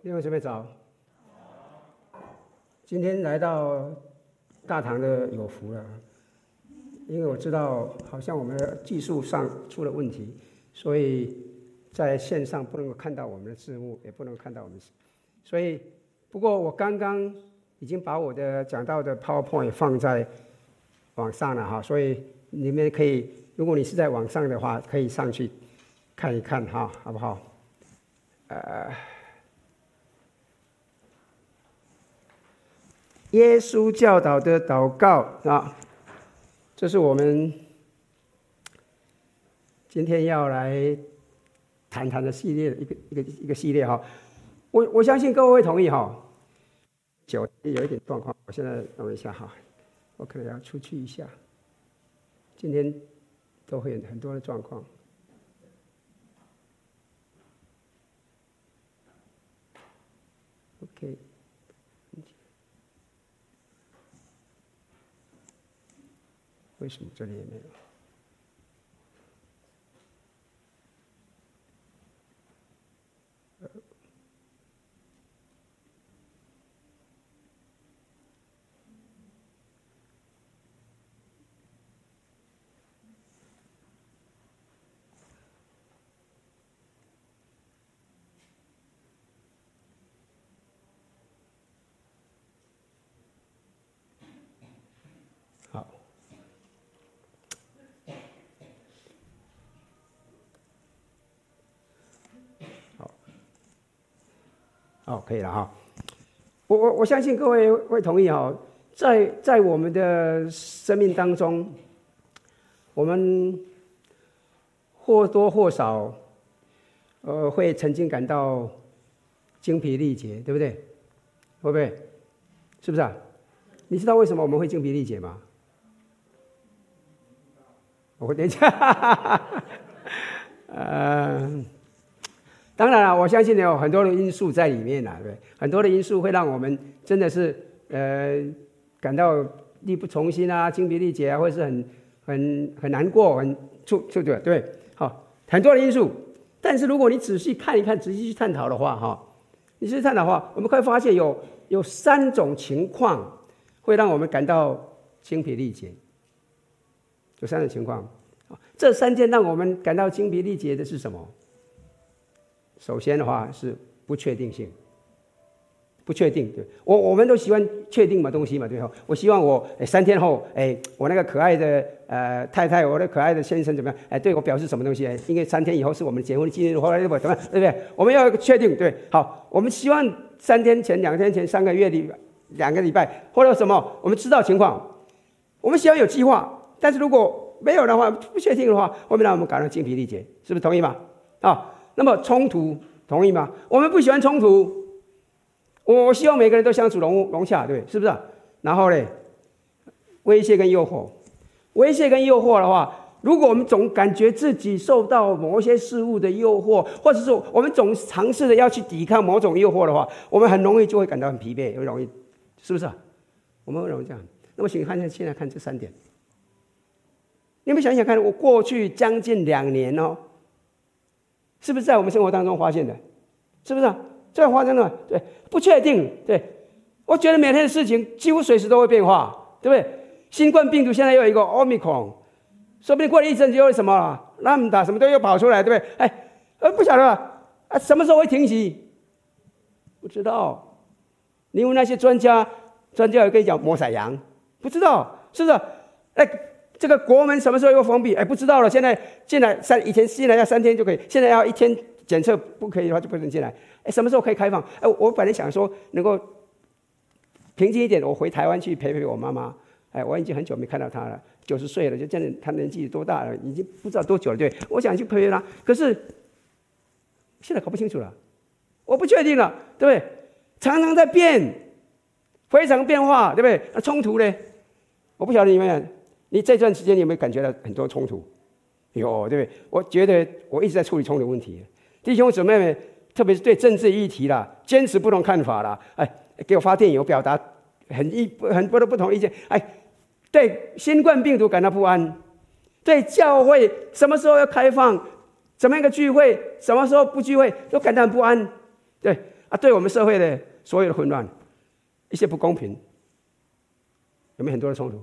弟兄姊妹早。今天来到大堂的有福了，因为我知道好像我们的技术上出了问题，所以在线上不能够看到我们的字幕，也不能看到我们。所以，不过我刚刚已经把我的讲到的 PowerPoint 放在网上了哈，所以你们可以，如果你是在网上的话，可以上去看一看哈，好不好？呃。耶稣教导的祷告啊，这是我们今天要来谈谈的系列一个一个一个系列哈。我我相信各位会同意哈。脚有一点状况，我现在等一下哈，我可能要出去一下。今天都会有很多的状况。OK。为什么这里也没有？哦，可以了哈。我我我相信各位会同意哈，在在我们的生命当中，我们或多或少，呃，会曾经感到精疲力竭，对不对？会不会？是不是啊？你知道为什么我们会精疲力竭吗？我等一下，呃。当然了，我相信有很多的因素在里面了，对，很多的因素会让我们真的是呃感到力不从心啊，精疲力竭啊，或是很很很难过，很处处对对，好，很多的因素。但是如果你仔细看一看，仔细去探讨的话，哈，你仔细探讨的话，我们会发现有有三种情况会让我们感到精疲力竭。有三种情况，这三件让我们感到精疲力竭的是什么？首先的话是不确定性，不确定，对，我我们都喜欢确定嘛东西嘛，对哈。我希望我三天后，诶我那个可爱的呃太太，我的可爱的先生怎么样？哎，对我表示什么东西？因为三天以后是我们结婚纪念日，后来怎么怎么样，对不对？我们要确定，对，好，我们希望三天前、两天前、三个月里、两个礼拜或者什么，我们知道情况，我们希望有计划，但是如果没有的话，不确定的话，会不会让我们感到精疲力竭？是不是同意吗？啊？那么冲突同意吗？我们不喜欢冲突，我希望每个人都相处融融洽，对，是不是？然后呢，威胁跟诱惑，威胁跟诱惑的话，如果我们总感觉自己受到某些事物的诱惑，或者是我们总尝试着要去抵抗某种诱惑的话，我们很容易就会感到很疲惫，很容易，是不是？我们会容易这样。那么，请看一下现在看这三点，你们想想看，我过去将近两年哦。是不是在我们生活当中发现的？是不是、啊？这样发生了，对，不确定，对。我觉得每天的事情几乎随时都会变化，对不对？新冠病毒现在又有一个 Omicron，说不定过了一阵子又什么了，那么大什么都又跑出来，对不对？哎，呃，不晓得啊，什么时候会停息？不知道。你问那些专家，专家有跟你讲抹散羊，不知道，是不是？哎。这个国门什么时候又封闭？哎，不知道了。现在进来三，以前进来要三天就可以，现在要一天检测不可以的话就不能进来。哎，什么时候可以开放？哎，我本来想说能够平静一点，我回台湾去陪陪我妈妈。哎，我已经很久没看到她了，九十岁了，就真的她年纪多大了，已经不知道多久了。对，我想去陪陪她，可是现在搞不清楚了，我不确定了，对不对？常常在变，非常变化，对不对？那冲突呢？我不晓得你们。你这段时间你有没有感觉到很多冲突？有，对不对？我觉得我一直在处理冲突问题。弟兄姊妹们，特别是对政治议题啦，坚持不同看法啦，哎，给我发电邮表达很一很多的不同意见。哎，对新冠病毒感到不安，对教会什么时候要开放，怎么样一个聚会，什么时候不聚会，都感到很不安。对，啊，对我们社会的所有的混乱，一些不公平，有没有很多的冲突？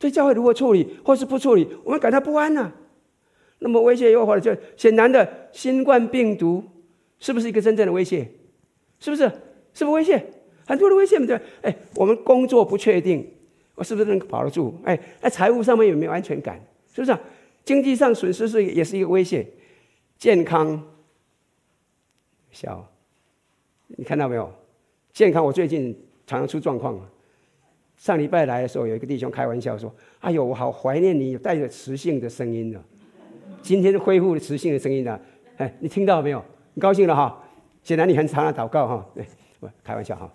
对教会如何处理，或是不处理，我们感到不安呐、那么威胁诱惑的就显然的，新冠病毒是不是一个真正的威胁？是不是？是不是威胁？很多的威胁，对。哎，我们工作不确定，我是不是能保得住？哎，在财务上面有没有安全感？是不是、啊？经济上损失是也是一个威胁。健康，小，你看到没有？健康，我最近常常出状况。上礼拜来的时候，有一个弟兄开玩笑说：“哎呦，我好怀念你有带着磁性的声音呢。”今天恢复了磁性的声音了，哎，你听到没有？你高兴了哈？显然你很常的祷告哈。对，开玩笑哈。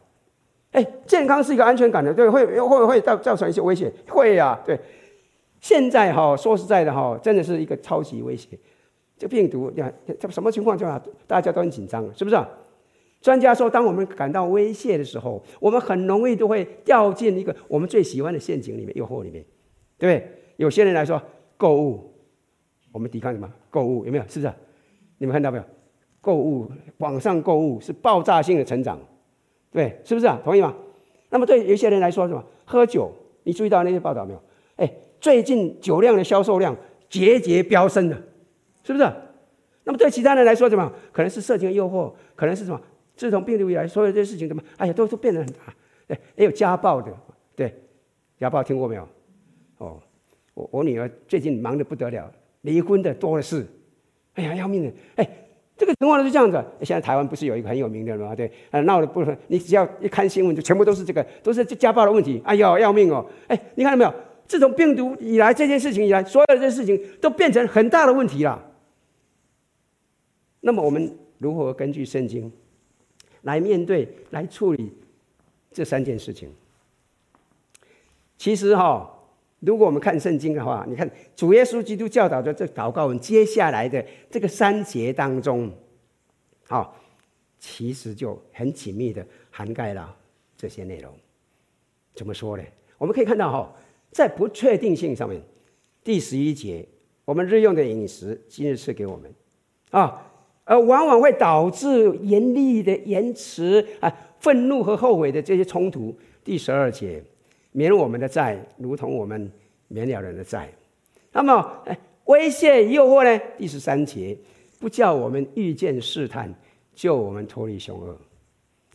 哎，健康是一个安全感的，对，会会会造造成一些威胁，会呀、啊，对。现在哈，说实在的哈，真的是一个超级威胁。这病毒，呀，这什么情况下大家都很紧张，是不是？专家说，当我们感到威胁的时候，我们很容易都会掉进一个我们最喜欢的陷阱里面、诱惑里面，对不对？有些人来说，购物。我们抵抗什么？购物有没有？是不是？你们看到没有？购物，网上购物是爆炸性的成长，对，是不是啊？同意吗？那么对有些人来说，什么？喝酒，你注意到那些报道没有？哎，最近酒量的销售量节节飙升的，是不是？那么对其他人来说，什么？可能是色情诱惑，可能是什么？自从病毒以来，所有这些事情怎么？哎呀，都都变得很大。哎，也有家暴的，对，家暴听过没有？哦，我我女儿最近忙得不得了。离婚的多的是，哎呀，要命的！哎，这个情况是这样子。现在台湾不是有一个很有名的吗？对，呃，闹的部分，你只要一看新闻，就全部都是这个，都是家暴的问题。哎呦，要命哦！哎，你看到没有？自从病毒以来，这件事情以来，所有的这些事情都变成很大的问题了。那么，我们如何根据圣经来面对、来处理这三件事情？其实哈、哦。如果我们看圣经的话，你看主耶稣基督教导的这祷告文，接下来的这个三节当中，啊，其实就很紧密的涵盖了这些内容。怎么说呢？我们可以看到哈，在不确定性上面，第十一节，我们日用的饮食，今日赐给我们，啊，而往往会导致严厉的言辞啊，愤怒和后悔的这些冲突。第十二节。免我们的债，如同我们免了人的债。那么，威胁诱惑呢？第十三节，不叫我们遇见试探，救我们脱离凶恶。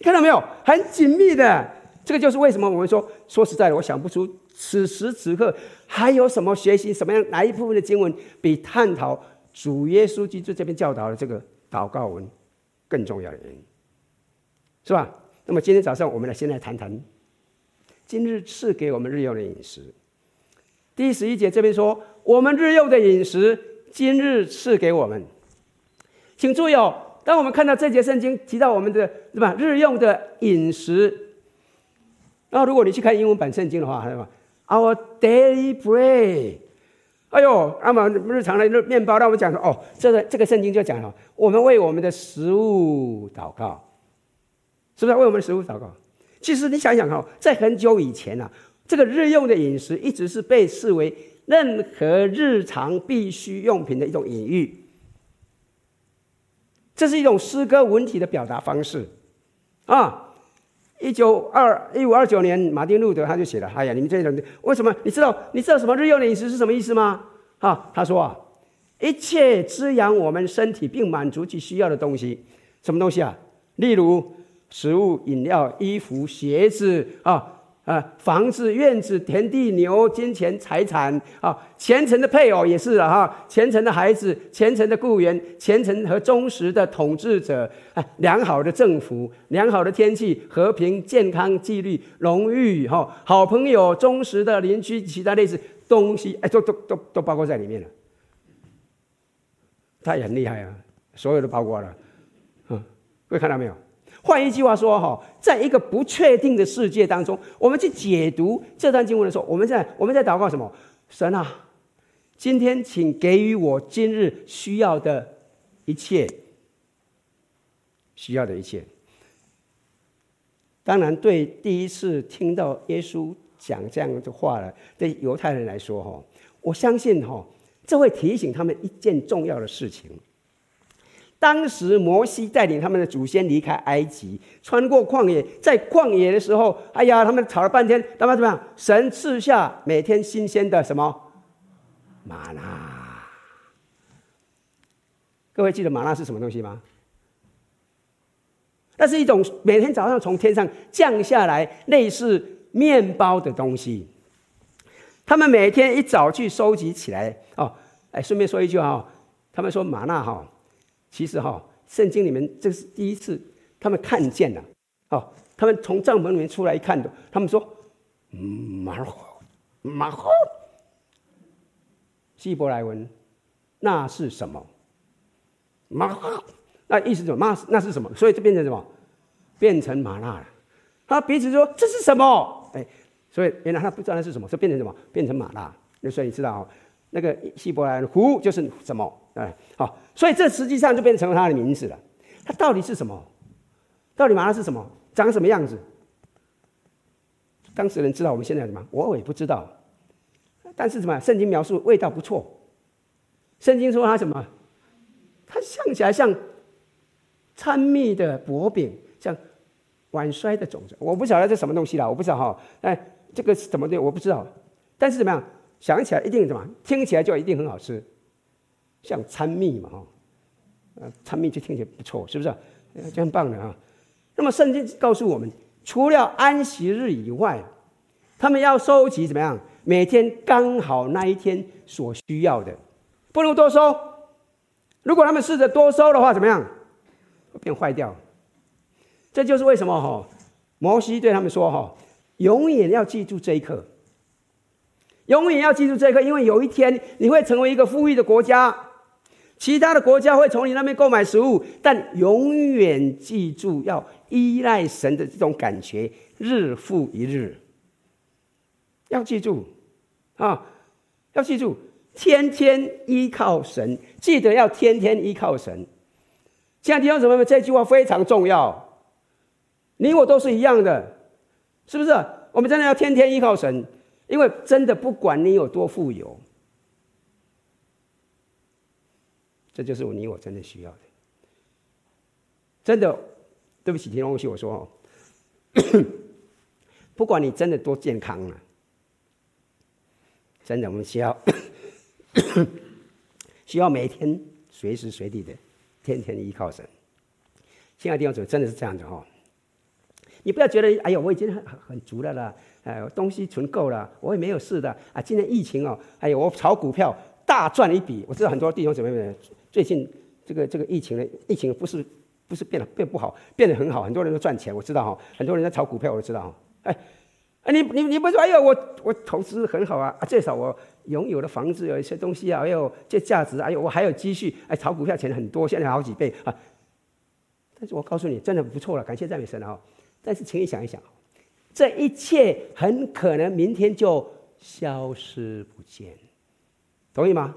看到没有？很紧密的。这个就是为什么我们说，说实在的，我想不出此时此刻还有什么学习什么样哪一部分的经文，比探讨主耶稣基督这边教导的这个祷告文更重要的原因，是吧？那么今天早上，我们来先来谈谈。今日赐给我们日用的饮食。第十一节这边说，我们日用的饮食，今日赐给我们。请注意哦，当我们看到这节圣经提到我们的对吧，日用的饮食，那如果你去看英文版圣经的话，对吧？Our daily bread。哎呦，那么日常的面包，那我们讲说，哦，这个这个圣经就讲了，我们为我们的食物祷告，是不是为我们的食物祷告？其实你想想哈，在很久以前啊，这个日用的饮食一直是被视为任何日常必需用品的一种隐喻。这是一种诗歌文体的表达方式啊。一九二一五二九年，马丁路德他就写了：“哎呀，你们这些人为什么？你知道你知道什么日用的饮食是什么意思吗？”啊，他说啊，一切滋养我们身体并满足其需要的东西，什么东西啊？例如。食物、饮料、衣服、鞋子啊啊，房子、院子、田地、牛、金钱、财产啊，虔诚的配偶也是了哈，虔诚的孩子、虔诚的雇员、虔诚和忠实的统治者，哎，良好的政府、良好的天气、和平、健康、纪律、荣誉哈，好朋友、忠实的邻居，其他类似东西，哎，都都都都包括在里面了。他也很厉害啊，所有都包括了，嗯，各位看到没有？换一句话说，哈，在一个不确定的世界当中，我们去解读这段经文的时候，我们在我们在祷告什么？神啊，今天请给予我今日需要的一切，需要的一切。当然，对第一次听到耶稣讲这样的话了，对犹太人来说，哈，我相信，哈，这会提醒他们一件重要的事情。当时摩西带领他们的祖先离开埃及，穿过旷野，在旷野的时候，哎呀，他们吵了半天，他们怎么样？神赐下每天新鲜的什么玛纳？各位记得玛纳是什么东西吗？那是一种每天早上从天上降下来，类似面包的东西。他们每天一早去收集起来。哦，哎，顺便说一句哈，他们说玛纳哈，其实哈，圣经里面这是第一次他们看见了。哦，他们从帐篷里面出来一看的，他们说，嗯，玛纳，玛纳，希伯来文，那是什么？玛纳。那意思是什么？那那是什么？所以就变成什么？变成麻辣了。他彼此说：“这是什么？”哎，所以原来他不知道那是什么，就变成什么？变成麻辣。那所以你知道，那个希伯来的湖就是什么？哎，好，所以这实际上就变成了他的名字了。他到底是什么？到底玛纳是什么？长什么样子？当时人知道，我们现在什么？我也不知道。但是什么？圣经描述味道不错。圣经说它什么？它像起来像。参蜜的薄饼，像晚衰的种子，我不晓得这什么东西啦，我不知道哈。哎，这个是怎么的，我不知道。但是怎么样，想起来一定怎么，听起来就一定很好吃，像参蜜嘛哈。呃，参蜜就听起来不错，是不是？就很棒的啊。那么圣经告诉我们，除了安息日以外，他们要收集怎么样？每天刚好那一天所需要的，不能多收。如果他们试着多收的话，怎么样？会变坏掉，这就是为什么哈，摩西对他们说哈，永远要记住这一刻，永远要记住这个，因为有一天你会成为一个富裕的国家，其他的国家会从你那边购买食物，但永远记住要依赖神的这种感觉，日复一日，要记住啊，要记住，天天依靠神，记得要天天依靠神。亲爱的弟兄姊妹们，这句话非常重要。你我都是一样的，是不是？我们真的要天天依靠神，因为真的不管你有多富有，这就是你我真的需要的。真的，对不起，听东西我说哦，不管你真的多健康了，真的我们需要 需要每天随时随地的。天天依靠神，亲爱的弟兄姊妹，真的是这样子哈。你不要觉得，哎呦，我已经很很足了啦，哎，东西存够了，我也没有事的啊。今年疫情哦，哎呦，我炒股票大赚一笔。我知道很多弟兄姊妹们最近这个这个疫情的疫情不是不是变得变不好，变得很好，很多人都赚钱。我知道哈，很多人在炒股票，我都知道哈。哎，哎，你你你不说，哎呦，我我投资很好啊，至少我。拥有的房子有一些东西啊，哎呦这价值，哎呦我还有积蓄，哎，炒股票钱很多，现在好几倍啊！但是我告诉你，真的不错了，感谢赞美神啊！但是请你想一想，这一切很可能明天就消失不见，同意吗？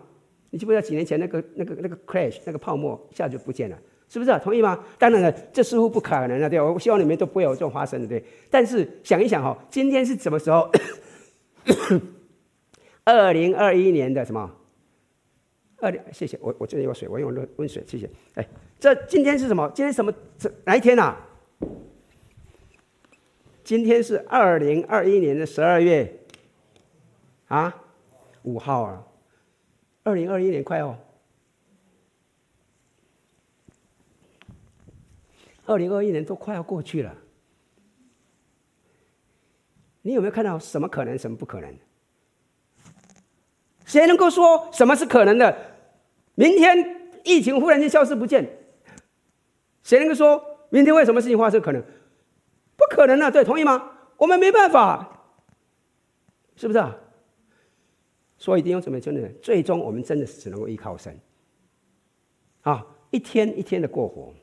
你记不记得几年前那个那个那个 crash 那个泡沫一下就不见了，是不是啊？同意吗？当然了，这似乎不可能了，对，我希望你们都不会有这种发生的，对。但是想一想哈，今天是什么时候？二零二一年的什么？二零，谢谢我，我这里有水，我用温温水，谢谢。哎，这今天是什么？今天什么？这哪一天呐？今天是二零二一年的十二月啊，五号啊，二零二一年快哦，二零二一年都快要过去了。你有没有看到什么可能，什么不可能？谁能够说什么是可能的？明天疫情忽然间消失不见，谁能够说明天会什么事情发生？可能不可能啊？对，同意吗？我们没办法，是不是啊？所以弟兄姊妹，真的，最终我们真的是只能够依靠神啊！一天一天的过活，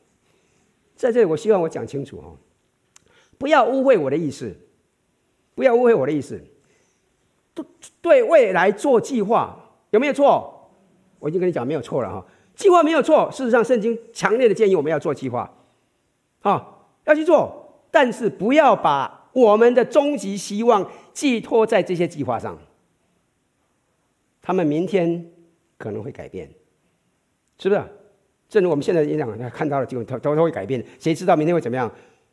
在这里，我希望我讲清楚哦，不要误会我的意思，不要误会我的意思。对未来做计划有没有错？我已经跟你讲没有错了哈，计划没有错。事实上，圣经强烈的建议我们要做计划，好，要去做，但是不要把我们的终极希望寄托在这些计划上。他们明天可能会改变，是不是？正如我们现在一样，看到的就都都都会改变。谁知道明天会怎么样？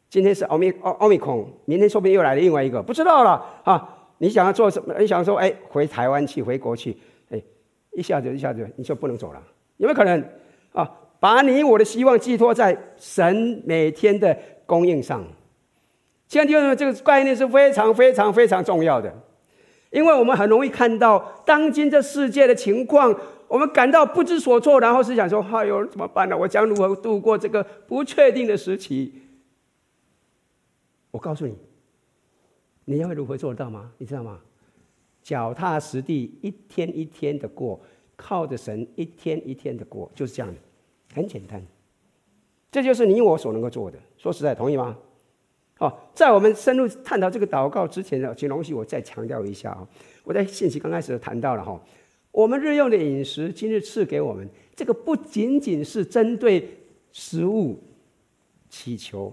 今天是奥密奥奥密克戎，明天说不定又来了另外一个，不知道了啊！你想要做什么？你想说，哎，回台湾去，回国去，哎，一下子一下子你就不能走了，有没有可能？啊，把你我的希望寄托在神每天的供应上。亲爱的弟兄们，这个概念是非常非常非常重要的，因为我们很容易看到当今这世界的情况。我们感到不知所措，然后是想说：“哎呦，怎么办呢？我将如何度过这个不确定的时期？”我告诉你，你要如何做得到吗？你知道吗？脚踏实地，一天一天的过，靠着神，一天一天的过，就是这样的，很简单。这就是你我所能够做的。说实在，同意吗？好，在我们深入探讨这个祷告之前呢，请容许我再强调一下啊！我在信息刚开始谈到了哈。我们日用的饮食，今日赐给我们，这个不仅仅是针对食物祈求，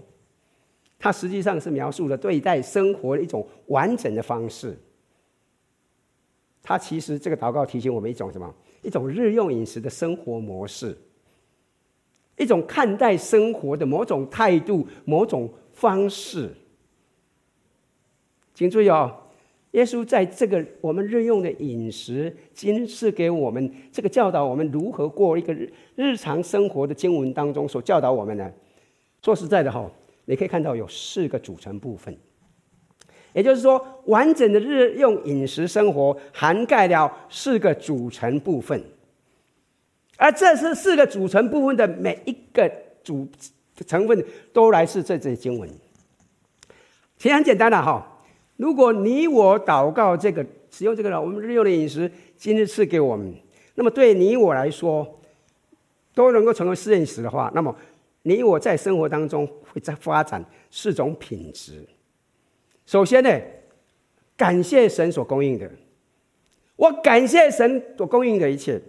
它实际上是描述了对待生活的一种完整的方式。它其实这个祷告提醒我们一种什么？一种日用饮食的生活模式，一种看待生活的某种态度、某种方式。请注意哦。耶稣在这个我们日用的饮食，今是给我们这个教导我们如何过一个日日常生活的经文当中所教导我们呢？说实在的哈，你可以看到有四个组成部分，也就是说，完整的日用饮食生活涵盖了四个组成部分，而这是四个组成部分的每一个组成分都来自这些经文。其实很简单的哈。如果你我祷告这个使用这个了，我们日用的饮食，今日赐给我们，那么对你我来说，都能够成为试验室的话，那么你我在生活当中会在发展四种品质。首先呢，感谢神所供应的，我感谢神所供应的一切。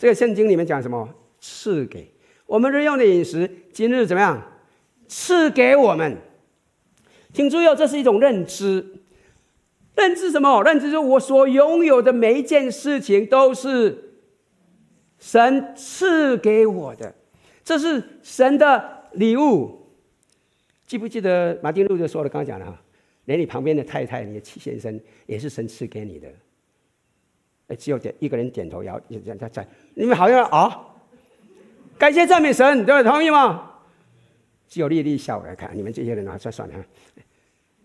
这个圣经里面讲什么？赐给我们日用的饮食，今日怎么样？赐给我们。请注意哦，这是一种认知。认知什么？认知就是我所拥有的每一件事情都是神赐给我的，这是神的礼物。记不记得马丁路德说的？刚刚讲了哈，连你旁边的太太，你的戚先生也是神赐给你的。哎，只有点一个人点头摇，这样在在，你们好像啊，感谢赞美神，对，同意吗？只有丽丽笑来看，你们这些人啊，算算了。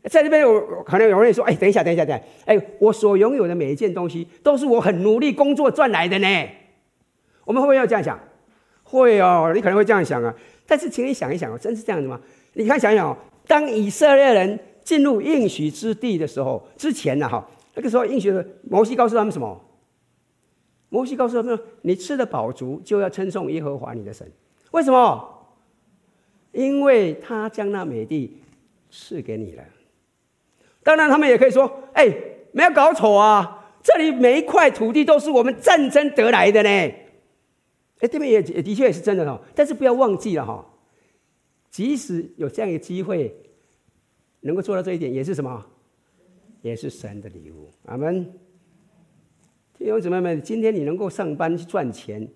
在这边有可能有人说：“哎，等一下，等一下，等一下！哎，我所拥有的每一件东西，都是我很努力工作赚来的呢。”我们会不会要这样想？会哦，你可能会这样想啊。但是，请你想一想哦，真是这样子吗？你看，想想哦，当以色列人进入应许之地的时候，之前呢，哈，那个时候应许的摩西告诉他们什么？摩西告诉他们：“你吃得饱足，就要称颂耶和华你的神。为什么？因为他将那美地赐给你了。”当然，他们也可以说：“哎，没有搞错啊！这里每一块土地都是我们战争得来的呢。”哎，这边也也的确也是真的哈。但是不要忘记了哈，即使有这样一个机会，能够做到这一点，也是什么？也是神的礼物。阿门。弟兄姊妹们，今天你能够上班去赚钱，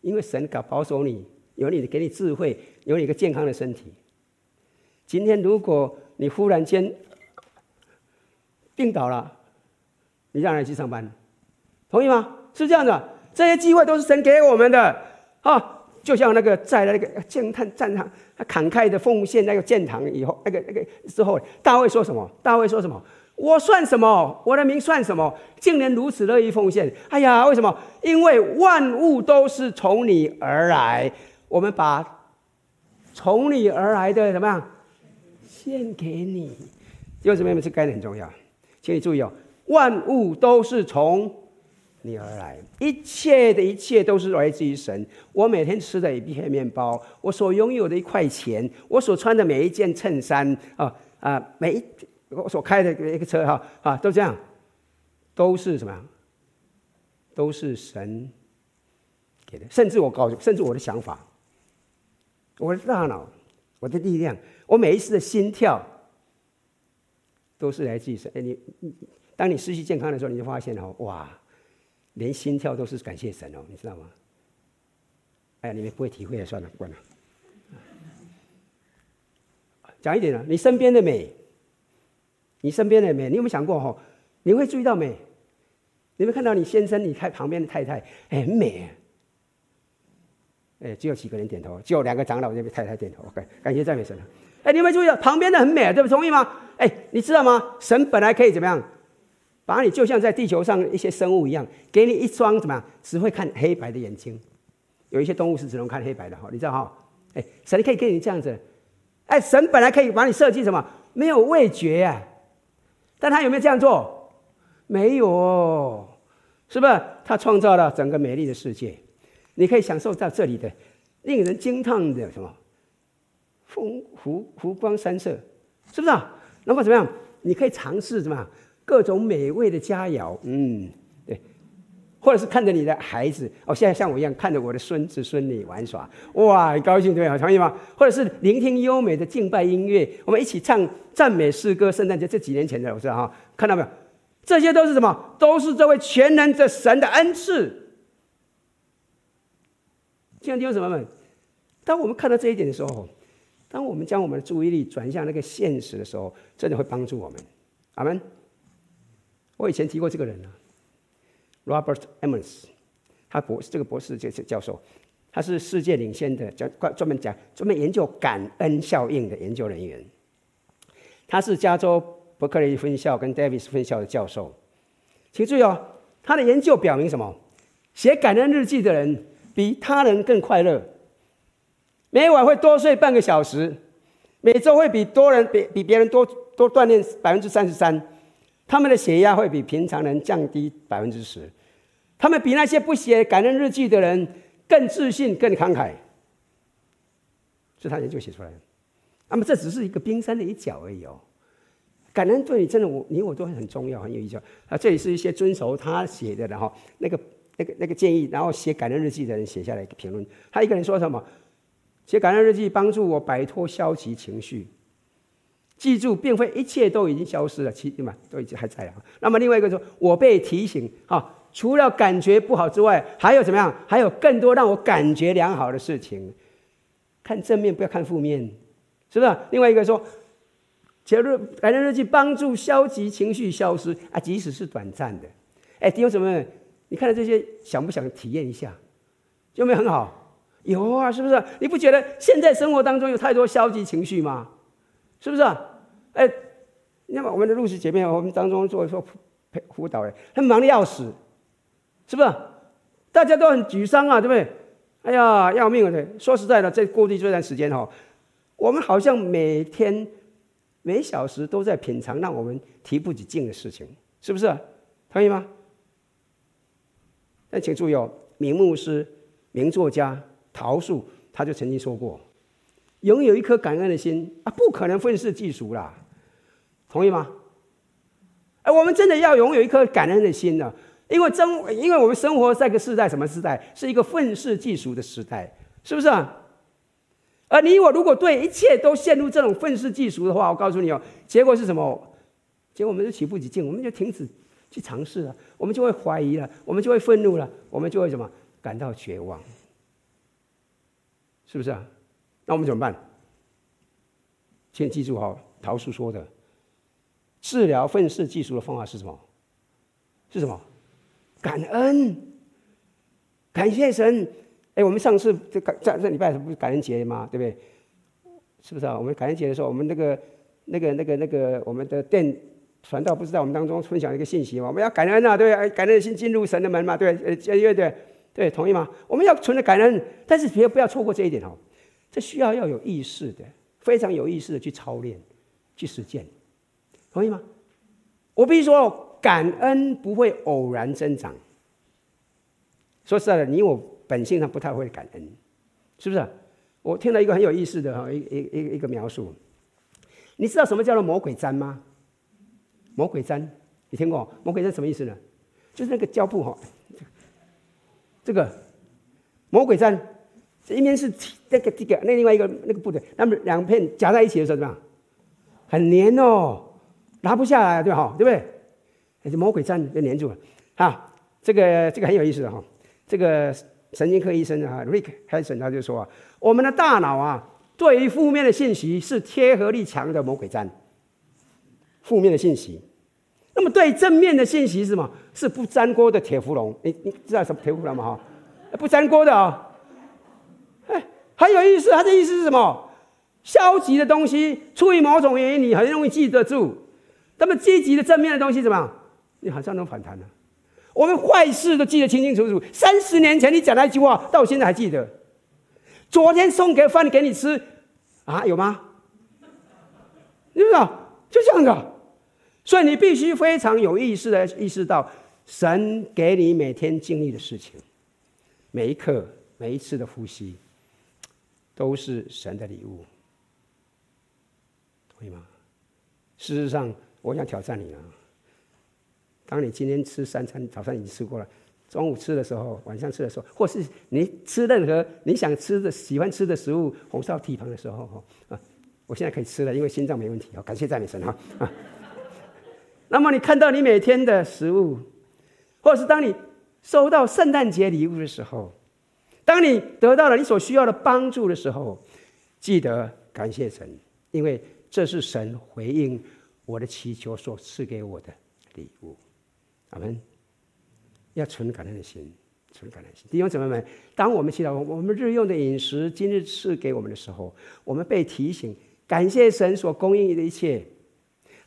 因为神搞保守你，有你给你智慧，有你一个健康的身体。今天如果你忽然间，病倒了，你让人去上班，同意吗？是这样的，这些机会都是神给我们的啊！就像那个在那个建坛战场，他慷慨的奉献那个建堂以后，那个那个之后，大卫说什么？大卫说什么？我算什么？我的名算什么？竟然如此乐意奉献！哎呀，为什么？因为万物都是从你而来，我们把从你而来的怎么样献给你？因为什么？这概念很重要。请你注意哦，万物都是从你而来，一切的一切都是来自于神。我每天吃的一片面包，我所拥有的一块钱，我所穿的每一件衬衫啊啊，每一我所开的一个车哈啊，都这样，都是什么？都是神给的。甚至我告诉，甚至我的想法，我的大脑，我的力量，我每一次的心跳。都是来自于神。哎，你，当你失去健康的时候，你就发现哦，哇，连心跳都是感谢神哦，你知道吗？哎呀，你们不会体会算了，不管了。讲一点啊，你身边的美，你身边的美，你有没有想过哈？你会注意到美？你会看到你先生，你太旁边的太太，很美啊。哎，只有几个人点头，只有两个长老那边太太点头。OK，感谢赞美神。哎，你有没有注意到旁边的很美，对不对？同意吗？哎，你知道吗？神本来可以怎么样？把你就像在地球上一些生物一样，给你一双怎么样？只会看黑白的眼睛。有一些动物是只能看黑白的哈，你知道哈？哎，神可以给你这样子。哎，神本来可以把你设计什么？没有味觉啊，但他有没有这样做？没有，是不是？他创造了整个美丽的世界，你可以享受到这里的令人惊叹的什么？风湖湖光山色，是不是？那么怎么样？你可以尝试什么？各种美味的佳肴，嗯。或者是看着你的孩子哦，现在像我一样看着我的孙子孙女玩耍，哇，高兴对吧？同意吗？或者是聆听优美的敬拜音乐，我们一起唱赞美诗歌。圣诞节这几年前的，我知道哈，看到没有？这些都是什么？都是这位全能的神的恩赐。亲爱的弟兄姊妹们，当我们看到这一点的时候，当我们将我们的注意力转向那个现实的时候，真的会帮助我们。阿门。我以前提过这个人呢。Robert Emmons，他博，这个博士就是教授，他是世界领先的，专专门讲专门研究感恩效应的研究人员。他是加州伯克利分校跟 Davis 分校的教授。请注意哦，他的研究表明什么？写感恩日记的人比他人更快乐，每晚会多睡半个小时，每周会比多人比比别人多多锻炼百分之三十三，他们的血压会比平常人降低百分之十。他们比那些不写感恩日记的人更自信、更慷慨，是他研究写出来的。那么这只是一个冰山的一角而已哦。感恩对你真的，我你我都很重要，很有意思啊。这里是一些遵守他写的，然后那个那个那个建议，然后写感恩日记的人写下来一个评论。他一个人说什么？写感恩日记帮助我摆脱消极情绪。记住，并非一切都已经消失了，其实嘛？都已经还在啊。那么另外一个说，我被提醒啊。除了感觉不好之外，还有怎么样？还有更多让我感觉良好的事情。看正面，不要看负面，是不是？另外一个说，写日感恩日记帮助消极情绪消失啊，即使是短暂的。哎，弟兄姊妹，你看到这些，想不想体验一下？有没有很好？有啊，是不是？你不觉得现在生活当中有太多消极情绪吗？是不是？哎，那么我们的露丝姐妹，我们当中做做辅导的，他们忙的要死。是不是？大家都很沮丧啊，对不对？哎呀，要命了！说实在的，在过去这段时间哈，我们好像每天每小时都在品尝让我们提不起劲的事情，是不是？同意吗？但请注意哦，名牧师、名作家陶树他就曾经说过：“拥有一颗感恩的心啊，不可能愤世嫉俗啦。”同意吗？哎，我们真的要拥有一颗感恩的心呢。因为真，因为我们生活在个时代，什么时代？是一个愤世嫉俗的时代，是不是啊？而你我如果对一切都陷入这种愤世嫉俗的话，我告诉你哦，结果是什么？结果我们就起不起劲，我们就停止去尝试了，我们就会怀疑了，我们就会愤怒了，我们就会什么？感到绝望，是不是啊？那我们怎么办？请记住哈，陶叔说的，治疗愤世嫉俗的方法是什么？是什么？感恩，感谢神。哎，我们上次这感这这礼拜不是感恩节吗？对不对？是不是啊？我们感恩节的时候，我们那个那个那个那个我们的电传道不是在我们当中分享一个信息吗？我们要感恩啊，对不对，感恩的心进入神的门嘛，对，呃，对对对，同意吗？我们要存着感恩，但是别不要错过这一点哦。这需要要有意识的，非常有意识的去操练，去实践，同意吗？我必须说。感恩不会偶然增长。说实在的，你我本性上不太会感恩，是不是？我听了一个很有意思的哈，一一一一个描述。你知道什么叫做魔鬼毡吗？魔鬼毡，你听过？魔鬼毡什么意思呢？就是那个胶布哈，这个魔鬼毡，一面是这个这个，那另外一个那个布的，那么两片夹在一起的时候怎么样？很黏哦，拿不下来，对吧？对不对？魔鬼毡就黏住了，啊，这个这个很有意思的哈，这个神经科医生啊，Rick Hanson 他就说啊，我们的大脑啊，对于负面的信息是贴合力强的魔鬼毡。负面的信息，那么对正面的信息是什么？是不粘锅的铁氟龙。你你知道什么铁氟龙吗？哈，不粘锅的啊、哦。哎，很有意思，他的意思是什么？消极的东西，出于某种原因，你很容易记得住；那么积极的、正面的东西，怎么样？你好像能反弹呢。我们坏事都记得清清楚楚。三十年前你讲那一句话，到现在还记得。昨天送给饭给你吃，啊，有吗？是不是？就这样的。所以你必须非常有意识的意识到，神给你每天经历的事情，每一刻、每一次的呼吸，都是神的礼物。可以吗？事实上，我想挑战你啊。当你今天吃三餐，早上已经吃过了，中午吃的时候，晚上吃的时候，或是你吃任何你想吃的、喜欢吃的食物，红烧蹄膀的时候，哈啊，我现在可以吃了，因为心脏没问题啊。感谢赞美神哈啊。那么你看到你每天的食物，或是当你收到圣诞节礼物的时候，当你得到了你所需要的帮助的时候，记得感谢神，因为。这是神回应我的祈求所赐给我的礼物，阿门。要存感恩的心，存感恩的心。弟兄姊妹们，当我们祈祷我们日用的饮食今日赐给我们的时候，我们被提醒感谢神所供应的一切。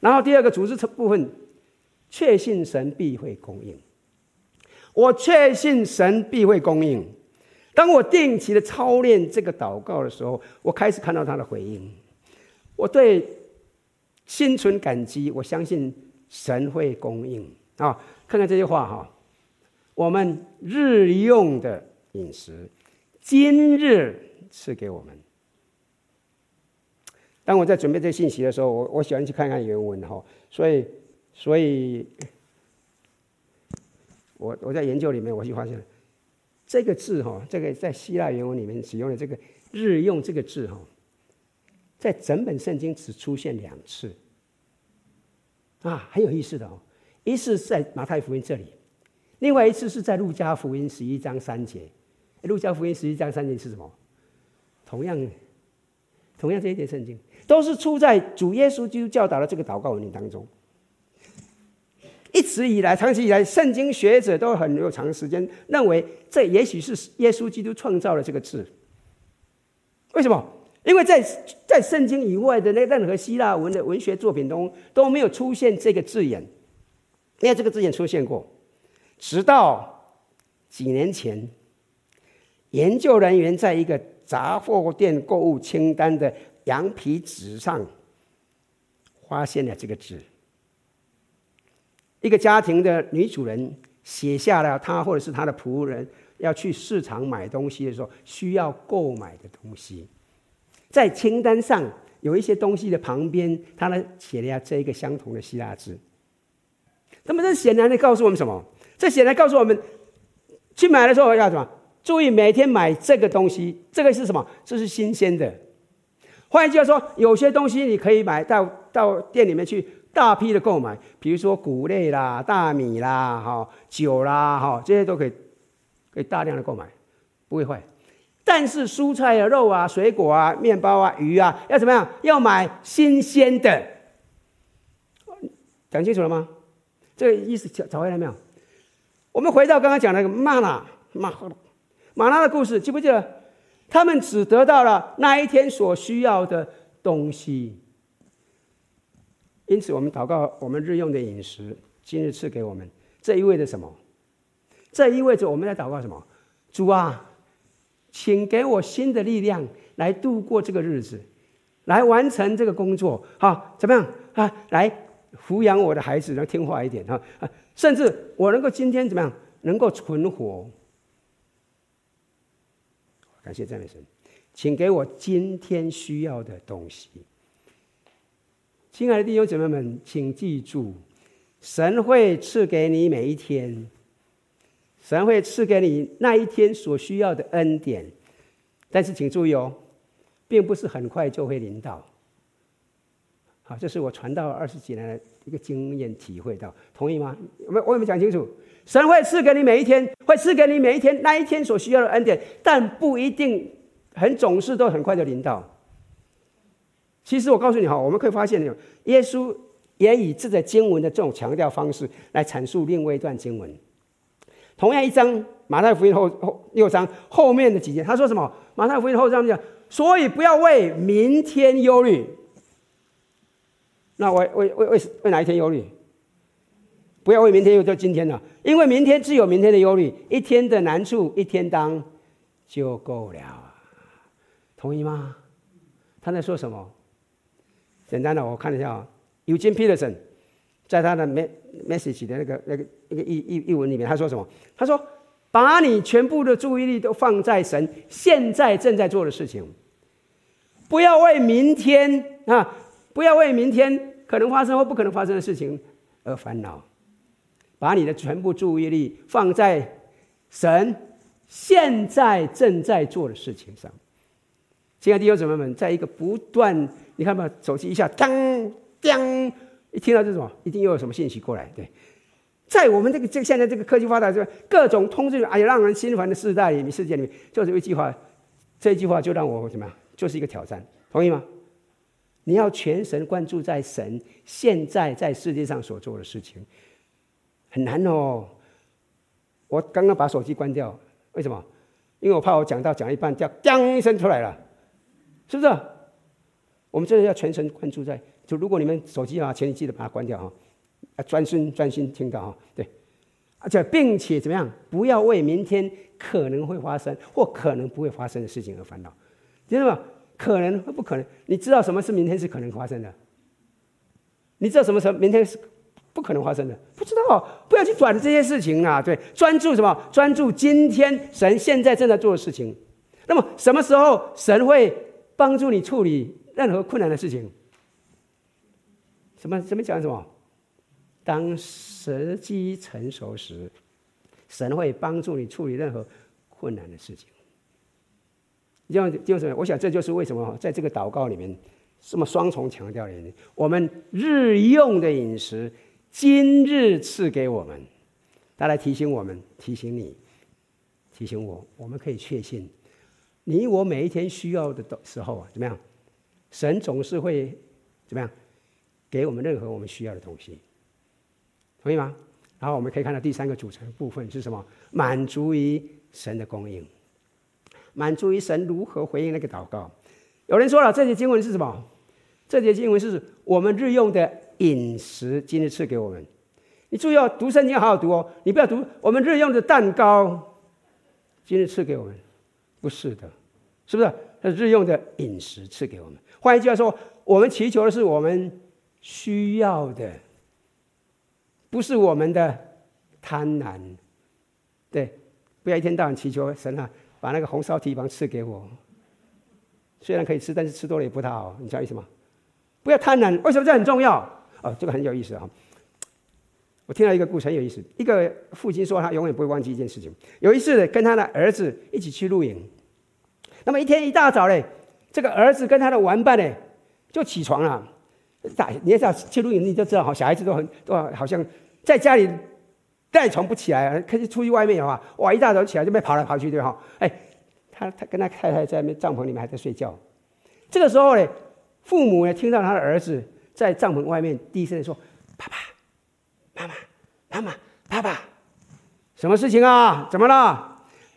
然后第二个组织部分，确信神必会供应。我确信神必会供应。当我定期的操练这个祷告的时候，我开始看到他的回应。我对心存感激，我相信神会供应啊！看看这句话哈，我们日用的饮食，今日赐给我们。当我在准备这信息的时候，我我喜欢去看看原文哈，所以所以，我我在研究里面，我就发现这个字哈，这个在希腊原文里面使用的这个“日用”这个字哈。在整本圣经只出现两次，啊，很有意思的哦。一次是在马太福音这里，另外一次是在路加福音十一章三节。路加福音十一章三节是什么？同样，同样这一节圣经都是出在主耶稣基督教导的这个祷告文里当中。一直以来，长期以来，圣经学者都很有长时间认为，这也许是耶稣基督创造了这个字。为什么？因为在在圣经以外的那任何希腊文的文学作品中都没有出现这个字眼，没有这个字眼出现过，直到几年前，研究人员在一个杂货店购物清单的羊皮纸上发现了这个字。一个家庭的女主人写下了她或者是她的仆人要去市场买东西的时候需要购买的东西。在清单上有一些东西的旁边，她呢写了下这一个相同的希腊字。那么这显然的告诉我们什么？这显然告诉我们，去买的时候要什么？注意每天买这个东西，这个是什么？这是新鲜的。换句话说，有些东西你可以买到到店里面去大批的购买，比如说谷类啦、大米啦、哈酒啦、哈这些都可以可以大量的购买，不会坏。但是蔬菜啊、肉啊、水果啊、面包啊、鱼啊，要怎么样？要买新鲜的。讲清楚了吗？这个意思找找回来没有？我们回到刚刚讲那个玛拿、玛玛拿的故事，记不记得？他们只得到了那一天所需要的东西。因此，我们祷告，我们日用的饮食，今日赐给我们。这意味着什么？这意味着我们在祷告什么？主啊！请给我新的力量来度过这个日子，来完成这个工作。好，怎么样啊？来抚养我的孩子，能听话一点啊！甚至我能够今天怎么样，能够存活。感谢赞美神，请给我今天需要的东西。亲爱的弟兄姊妹们，请记住，神会赐给你每一天。神会赐给你那一天所需要的恩典，但是请注意哦，并不是很快就会临到。好，这是我传道二十几年的一个经验体会到，同意吗？我我有没有讲清楚？神会赐给你每一天，会赐给你每一天那一天所需要的恩典，但不一定很总是都很快的临到。其实我告诉你哈，我们可以发现，耶稣也以这个经文的这种强调方式来阐述另外一段经文。同样一章，马太福音后后六章后面的几节，他说什么？马太福音后章讲，所以不要为明天忧虑。那为为为为为哪一天忧虑？不要为明天忧虑，就今天了，因为明天自有明天的忧虑，一天的难处一天当就够了。同意吗？他在说什么？简单的，我看一下啊。Eugene Peterson 在他的 message 的那个那个那个译译译文里面，他说什么？他说：“把你全部的注意力都放在神现在正在做的事情，不要为明天啊，不要为明天可能发生或不可能发生的事情而烦恼。把你的全部注意力放在神现在正在做的事情上。”亲爱的弟兄姊妹们，在一个不断，你看吧，手机一下当当，一听到这种，一定又有什么信息过来。对，在我们这个这现在这个科技发达，这各种通讯哎呀，让人心烦的时代里面、世界里面，就是一句话，这句话就让我怎么样，就是一个挑战，同意吗？你要全神贯注在神现在在世界上所做的事情，很难哦。我刚刚把手机关掉，为什么？因为我怕我讲到讲一半，叫“当”一声出来了。是不是？我们真的要全神贯注在。就如果你们手机啊，请你记得把它关掉哈，啊，专心专心听到哈。对，而且并且怎么样？不要为明天可能会发生或可能不会发生的事情而烦恼。知道吗？可能或不可能？你知道什么是明天是可能发生的？你知道什么时候明天是不可能发生的？不知道，不要去管这些事情啊。对，专注什么？专注今天神现在正在做的事情。那么什么时候神会？帮助你处理任何困难的事情。什么？什么讲什么？当时机成熟时，神会帮助你处理任何困难的事情。这样就是，我想这就是为什么在这个祷告里面这么双重强调的原因。我们日用的饮食，今日赐给我们，他来提醒我们，提醒你，提醒我，我们可以确信。你我每一天需要的时候啊，怎么样？神总是会怎么样给我们任何我们需要的东西，同意吗？然后我们可以看到第三个组成部分是什么？满足于神的供应，满足于神如何回应那个祷告。有人说了，这节经文是什么？这节经文是我们日用的饮食，今日赐给我们。你注意哦读圣经要好好读哦，你不要读我们日用的蛋糕，今日赐给我们。不是的，是不是？他日用的饮食赐给我们。换一句话说，我们祈求的是我们需要的，不是我们的贪婪。对，不要一天到晚祈求神啊，把那个红烧蹄膀赐给我。虽然可以吃，但是吃多了也不太好。你知道意思吗？不要贪婪。为什么这很重要？哦，这个很有意思啊。我听到一个故事很有意思。一个父亲说，他永远不会忘记一件事情。有一次跟他的儿子一起去露营，那么一天一大早嘞，这个儿子跟他的玩伴呢就起床了。大你也知道去露营，你就知道哈，小孩子都很都好像在家里再床不起来，可是出去外面的话，哇，一大早起来就被跑来跑去，对哈？哎，他他跟他太太在那帐篷里面还在睡觉。这个时候呢，父母呢听到他的儿子在帐篷外面低声的说：“爸爸。”妈妈，妈妈，爸爸，什么事情啊？怎么了？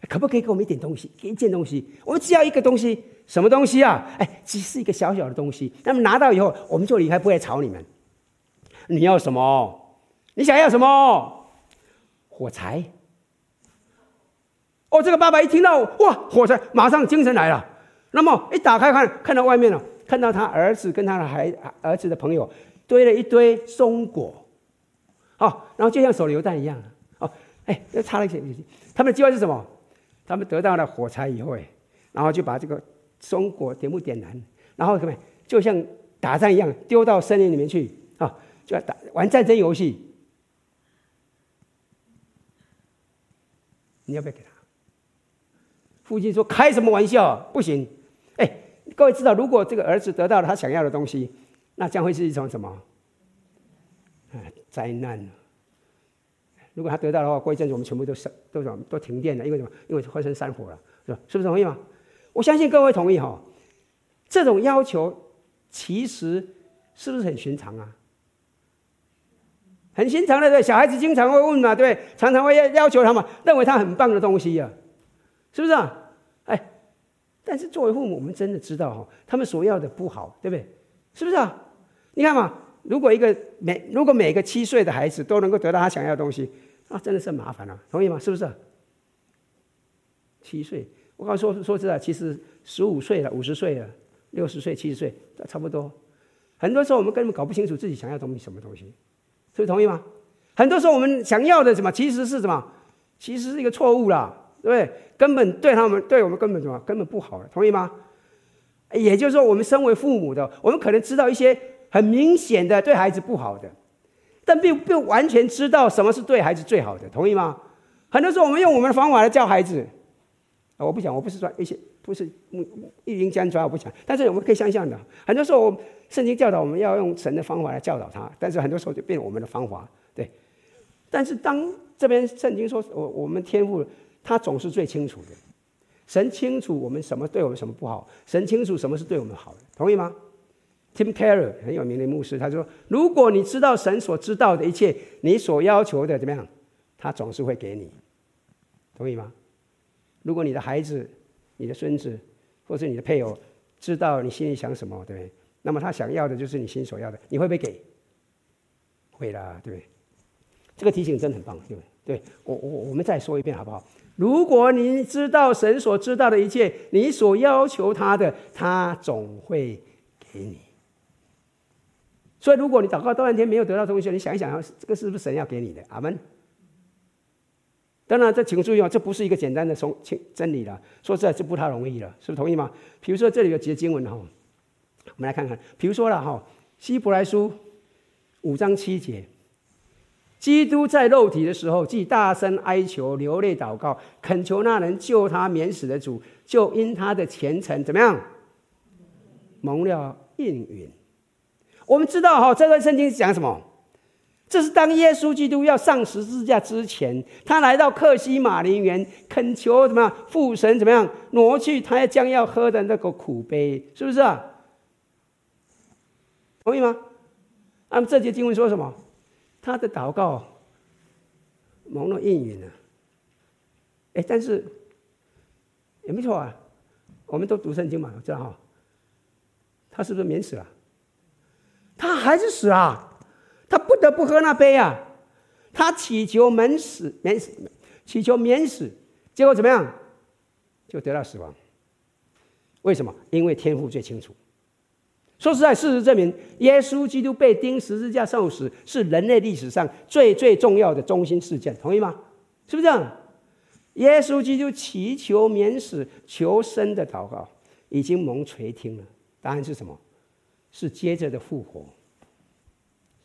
可不可以给我们一点东西？给一件东西？我们只要一个东西，什么东西啊？哎，只是一个小小的东西。那么拿到以后，我们就离开，不会吵你们。你要什么？你想要什么？火柴。哦，这个爸爸一听到哇，火柴，马上精神来了。那么一打开看，看到外面了，看到他儿子跟他的孩儿子的朋友堆了一堆松果。哦，然后就像手榴弹一样，哦，哎，又插了一些。他们的计划是什么？他们得到了火柴以后，哎，然后就把这个松果全部点燃，然后什么，就像打仗一样，丢到森林里面去，啊、就要打玩战争游戏。你要不要给他？父亲说：“开什么玩笑？不行！”哎，各位知道，如果这个儿子得到了他想要的东西，那将会是一种什么？哎，灾难。如果他得到的话，过一阵子我们全部都都什么都停电了，因为什么？因为发生山火了，是吧？是不是同意吗？我相信各位同意哈。这种要求其实是不是很寻常啊？很心疼的，对，小孩子经常会问嘛，对，常常会要要求他嘛，认为他很棒的东西呀、啊，是不是啊？哎，但是作为父母，我们真的知道哈，他们所要的不好，对不对？是不是啊？你看嘛，如果一个每如果每个七岁的孩子都能够得到他想要的东西，那真的是麻烦了、啊，同意吗？是不是、啊？七岁，我刚说说实在，其实十五岁了，五十岁了，六十岁、七十岁，差不多。很多时候我们根本搞不清楚自己想要东西什么东西。所以同意吗？很多时候我们想要的什么，其实是什么？其实是一个错误啦，对不对？根本对他们，对我们根本什么？根本不好的，同意吗？也就是说，我们身为父母的，我们可能知道一些很明显的对孩子不好的，但并不完全知道什么是对孩子最好的，同意吗？很多时候我们用我们的方法来教孩子，啊，我不想，我不是说一些不是一语将专，我不讲，但是我们可以想象的，很多时候。圣经教导我们要用神的方法来教导他，但是很多时候就变我们的方法，对。但是当这边圣经说，我我们天赋他总是最清楚的，神清楚我们什么对我们什么不好，神清楚什么是对我们好的，同意吗？Tim Keller 很有名的牧师，他说：如果你知道神所知道的一切，你所要求的怎么样，他总是会给你，同意吗？如果你的孩子、你的孙子或是你的配偶知道你心里想什么，对不对？那么他想要的就是你心所要的，你会不会给？会啦，对不对？这个提醒真的很棒，对不对？对，我我我们再说一遍好不好？如果你知道神所知道的一切，你所要求他的，他总会给你。所以，如果你祷告多半天没有得到东西，你想一想，这个是不是神要给你的？阿门。当然，这请注意啊，这不是一个简单的从真理了。说实在，这不太容易了，是不同意吗？比如说，这里有几节经文哈。我们来看看，比如说了哈，《希伯来书》五章七节，基督在肉体的时候，既大声哀求、流泪祷告，恳求那人救他免死的主，就因他的虔诚怎么样，蒙了应允。我们知道哈，这段圣经讲什么？这是当耶稣基督要上十字架之前，他来到克西马林园，恳求怎么样？父神怎么样挪去他将要喝的那个苦杯，是不是啊？同意吗？那么这节经文说什么？他的祷告蒙了应允了。哎，但是也没错啊。我们都读圣经嘛，知道哈。他是不是免死了？他还是死啊！他不得不喝那杯啊！他祈求免死，免死，祈求免死，结果怎么样？就得到死亡。为什么？因为天父最清楚。说实在，事实证明，耶稣基督被钉十字架受死，是人类历史上最最重要的中心事件，同意吗？是不是这样？耶稣基督祈求免死、求生的祷告，已经蒙垂听了。答案是什么？是接着的复活，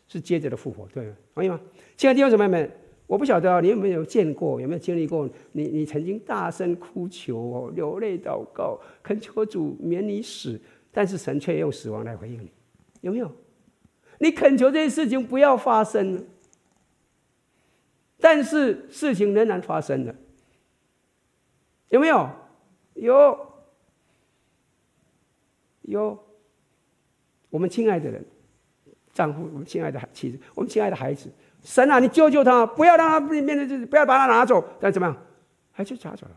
是接着的复活，对，同意吗？亲爱的弟兄姊妹们，我不晓得你有没有见过，有没有经历过？你你曾经大声哭求、流泪祷告，恳求主免你死。但是神却用死亡来回应你，有没有？你恳求这些事情不要发生，但是事情仍然发生了，有没有？有，有。我们亲爱的人，丈夫，我们亲爱的妻子，我们亲爱的孩子，神啊，你救救他，不要让他面对这，不要把他拿走。但怎么样？还是拿走了。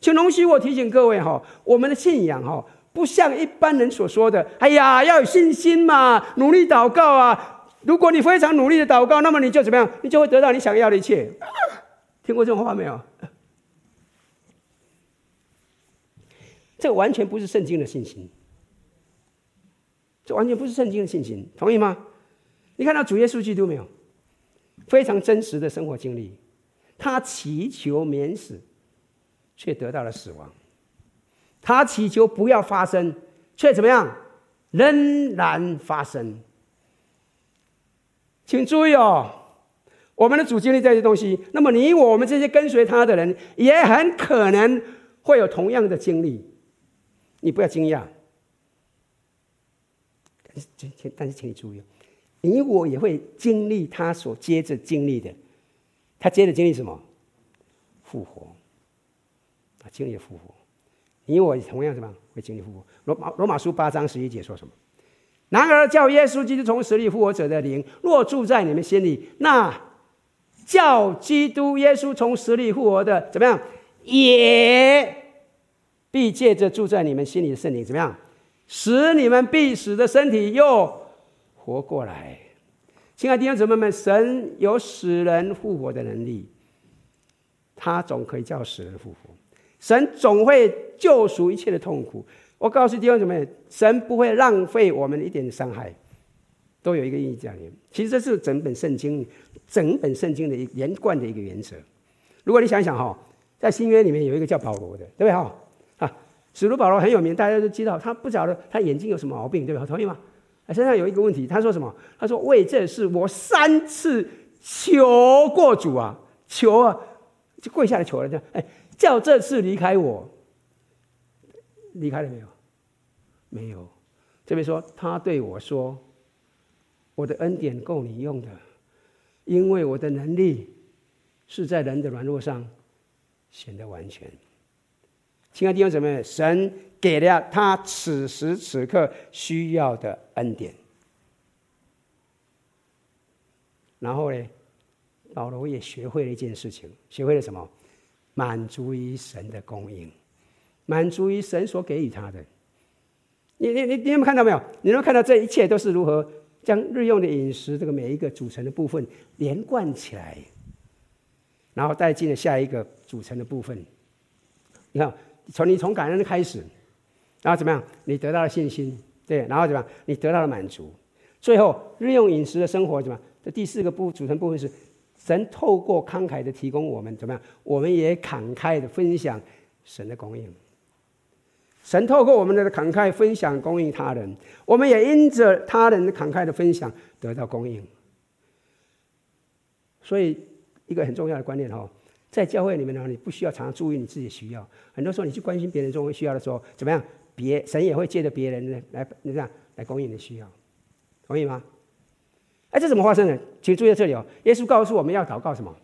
请容许我提醒各位哈，我们的信仰哈。不像一般人所说的，哎呀，要有信心嘛，努力祷告啊。如果你非常努力的祷告，那么你就怎么样？你就会得到你想要的一切。听过这种话没有？这完全不是圣经的信心，这完全不是圣经的信心，同意吗？你看到主耶稣基督没有？非常真实的生活经历，他祈求免死，却得到了死亡。他祈求不要发生，却怎么样？仍然发生。请注意哦，我们的主经历这些东西，那么你我们这些跟随他的人，也很可能会有同样的经历。你不要惊讶。请，请但是请你注意，你我也会经历他所接着经历的。他接着经历什么？复活。啊，经历复活。你我同样什么会经历复活？罗马罗马书八章十一节说什么？然而叫耶稣基督从死里复活者的灵，若住在你们心里，那叫基督耶稣从死里复活的怎么样？也必借着住在你们心里的圣灵，怎么样？使你们必死的身体又活过来。亲爱的弟兄姊妹们，神有使人复活的能力，他总可以叫死人复活。神总会救赎一切的痛苦。我告诉弟兄姊妹，神不会浪费我们一点伤害，都有一个意义在里面。其实这是整本圣经、整本圣经的一连贯的一个原则。如果你想想哈，在新约里面有一个叫保罗的，对不对哈？啊，使徒保罗很有名，大家都知道。他不晓得他眼睛有什么毛病，对吧？同意吗？身上有一个问题，他说什么？他说：“为这事，我三次求过主啊，求啊，就跪下来求了，这哎，叫这次离开我，离开了没有？没有。这边说，他对我说：‘我的恩典够你用的，因为我的能力是在人的软弱上显得完全。’亲爱的弟兄姊妹，神。”给了他此时此刻需要的恩典，然后呢，保罗也学会了一件事情，学会了什么？满足于神的供应，满足于神所给予他的。你你你你有没有看到没有？你有没有看到这一切都是如何将日用的饮食这个每一个组成的部分连贯起来，然后带进了下一个组成的部分。你看，从你从感恩的开始。然后怎么样？你得到了信心，对，然后怎么样？你得到了满足。最后，日用饮食的生活怎么样？这第四个部组成部分是神透过慷慨的提供我们怎么样？我们也慷慨的分享神的供应。神透过我们的慷慨分享供应他人，我们也因着他人的慷慨的分享得到供应。所以，一个很重要的观念哈，在教会里面呢，你不需要常常注意你自己的需要。很多时候，你去关心别人中需要的时候，怎么样？别神也会借着别人来，你这样来供应你的需要，同意吗？哎，这怎么发生的？请注意在这里哦。耶稣告诉我们要祷告什么？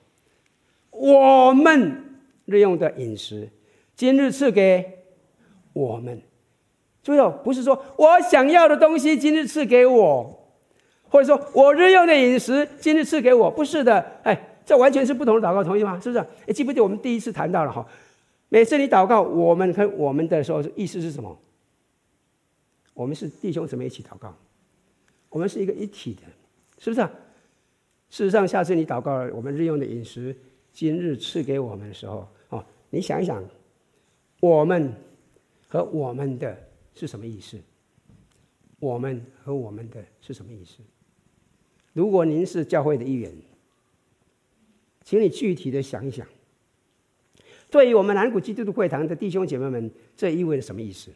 我们日用的饮食，今日赐给我们。注意哦，不是说我想要的东西今日赐给我，或者说我日用的饮食今日赐给我，不是的。哎，这完全是不同的祷告，同意吗？是不是？哎，记不记得我们第一次谈到了哈？每次你祷告我们和我们的时候，意思是什么？我们是弟兄姊妹一起祷告，我们是一个一体的，是不是？事实上，下次你祷告我们日用的饮食，今日赐给我们的时候，哦，你想一想，我们和我们的是什么意思？我们和我们的是什么意思？如果您是教会的一员，请你具体的想一想，对于我们南谷基督徒会堂的弟兄姐妹们，这意味着什么意思？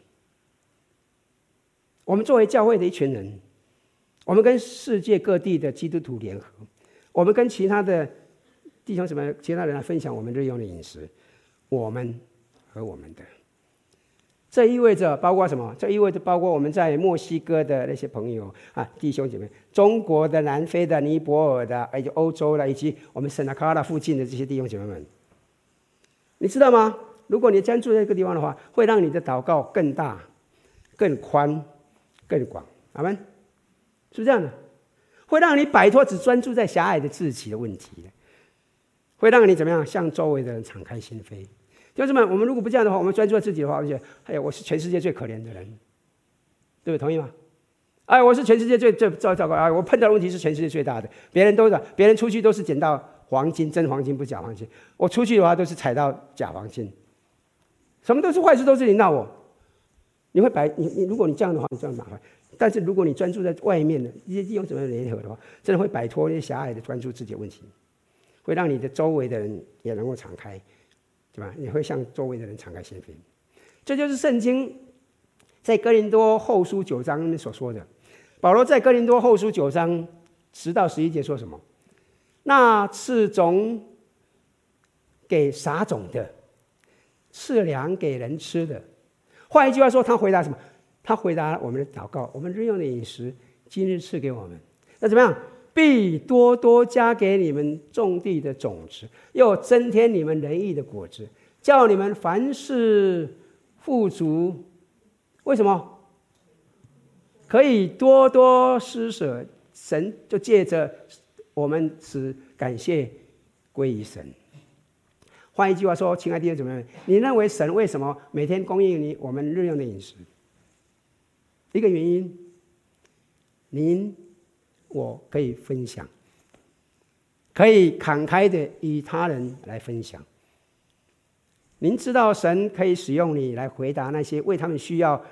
我们作为教会的一群人，我们跟世界各地的基督徒联合，我们跟其他的弟兄什么、其他人来分享我们日用的饮食，我们和我们的，这意味着包括什么？这意味着包括我们在墨西哥的那些朋友啊，弟兄姐妹，中国的、南非的、尼泊尔的，以及欧洲的，以及我们圣纳卡拉附近的这些弟兄姐妹们，你知道吗？如果你专注在一个地方的话，会让你的祷告更大、更宽。更广，阿门，是不是这样的？会让你摆脱只专注在狭隘的自己的问题，会让你怎么样？向周围的人敞开心扉。弟兄姊妹，我们如果不这样的话，我们专注在自己的话，而且，哎呀，我是全世界最可怜的人，对不对？同意吗？哎，我是全世界最最糟糟糕啊！我碰到的问题是全世界最大的，别人都是，别人出去都是捡到黄金，真黄金不假黄金，我出去的话都是踩到假黄金，什么都是坏事，都是你闹我。你会摆你你，如果你这样的话，你这样麻烦。但是如果你专注在外面的一些地方怎么联合的话，真的会摆脱那些狭隘的专注自己的问题，会让你的周围的人也能够敞开，对吧？你会向周围的人敞开心扉。这就是圣经在哥林多后书九章里面所说的。保罗在哥林多后书九章十到十一节说什么？那赐种给撒种的，赐粮给人吃的。换一句话说，他回答什么？他回答我们的祷告：我们日用的饮食，今日赐给我们。那怎么样？必多多加给你们种地的种子，又增添你们仁义的果子，叫你们凡事富足。为什么？可以多多施舍。神就借着我们使感谢归于神。换一句话说，亲爱的弟兄姊妹们，你认为神为什么每天供应你我们日用的饮食？一个原因，您。我可以分享，可以慷慨的与他人来分享。您知道神可以使用你来回答那些为他们需要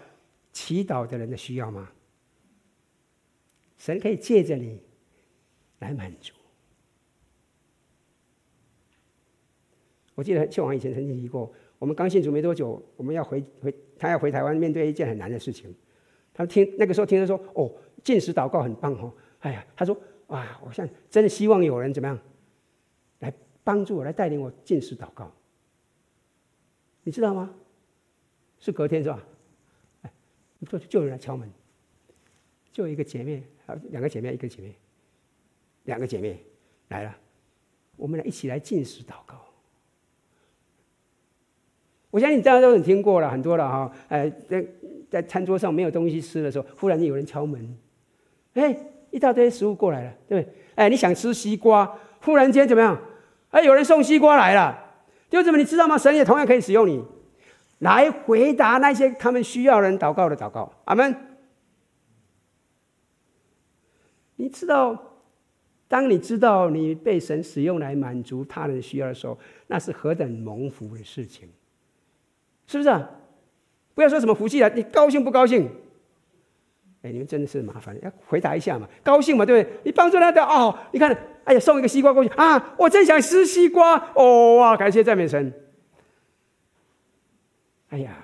祈祷的人的需要吗？神可以借着你来满足。我记得秀王以前曾经提过，我们刚信主没多久，我们要回回，他要回台湾，面对一件很难的事情。他听那个时候听他说：“哦，禁食祷告很棒哦。”哎呀，他说：“啊，我现在真的希望有人怎么样，来帮助我，来带领我禁食祷告。你知道吗？是隔天是吧？哎，就就有人来敲门，就一个姐妹，啊，两个姐妹，一个姐妹，两个姐妹来了，我们俩一起来禁食祷告。我相信大家都很听过了，很多了哈。哎，在在餐桌上没有东西吃的时候，忽然有人敲门，哎。”一大堆食物过来了，对不对？哎，你想吃西瓜，忽然间怎么样？哎，有人送西瓜来了，弟兄姊妹，你知道吗？神也同样可以使用你，来回答那些他们需要人祷告的祷告。阿门。你知道，当你知道你被神使用来满足他人需要的时候，那是何等蒙福的事情，是不是啊？不要说什么福气了，你高兴不高兴？哎，你们真的是麻烦，要回答一下嘛？高兴嘛，对不对？你帮助他的哦，你看，哎呀，送一个西瓜过去啊！我真想吃西瓜哦哇！感谢赞美神。哎呀，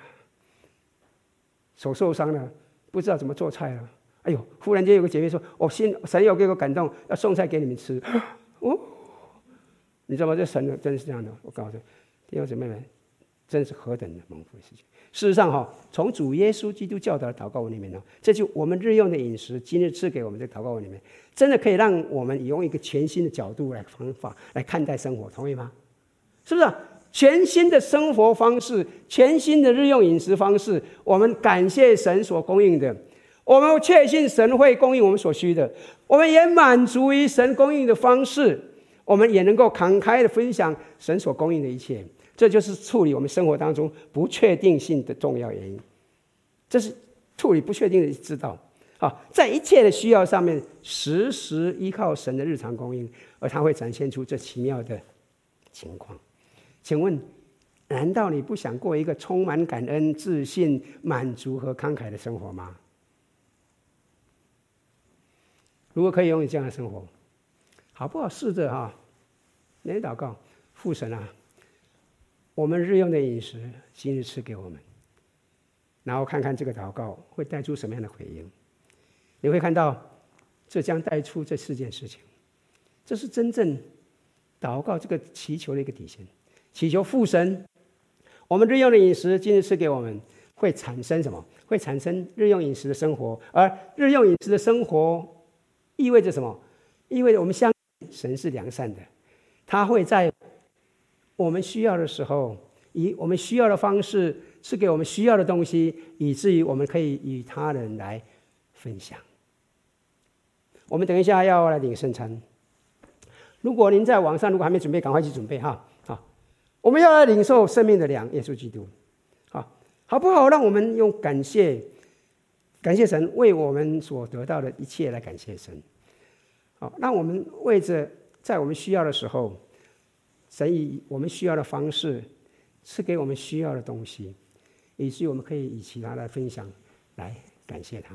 手受伤了，不知道怎么做菜了。哎呦，忽然间有个姐妹说：“我、哦、心神有给我感动，要送菜给你们吃。”哦，你知道吗？这神真的是这样的。我告诉你，弟兄姊妹们，真是何等的蒙福的事情。事实上，哈，从主耶稣基督教导的祷告文里面呢，这就我们日用的饮食，今日赐给我们这祷告文里面，真的可以让我们用一个全新的角度来方法来看待生活，同意吗？是不是？全新的生活方式，全新的日用饮食方式，我们感谢神所供应的，我们确信神会供应我们所需的，我们也满足于神供应的方式，我们也能够慷慨的分享神所供应的一切。这就是处理我们生活当中不确定性的重要原因，这是处理不确定的之道。啊，在一切的需要上面，时时依靠神的日常供应，而他会展现出这奇妙的情况。请问，难道你不想过一个充满感恩、自信、满足和慷慨的生活吗？如果可以拥有这样的生活，好不好？试着哈，连祷告，父神啊。我们日用的饮食，今日赐给我们，然后看看这个祷告会带出什么样的回应。你会看到，这将带出这四件事情。这是真正祷告这个祈求的一个底线。祈求父神，我们日用的饮食今日赐给我们，会产生什么？会产生日用饮食的生活。而日用饮食的生活意味着什么？意味着我们相信神是良善的，他会在。我们需要的时候，以我们需要的方式赐给我们需要的东西，以至于我们可以与他人来分享。我们等一下要来领圣餐。如果您在网上如果还没准备，赶快去准备哈。好，我们要来领受生命的粮，耶稣基督。好，好不好？让我们用感谢，感谢神为我们所得到的一切来感谢神。好，让我们为着在我们需要的时候。神以我们需要的方式赐给我们需要的东西，以至于我们可以以其他的分享，来感谢他。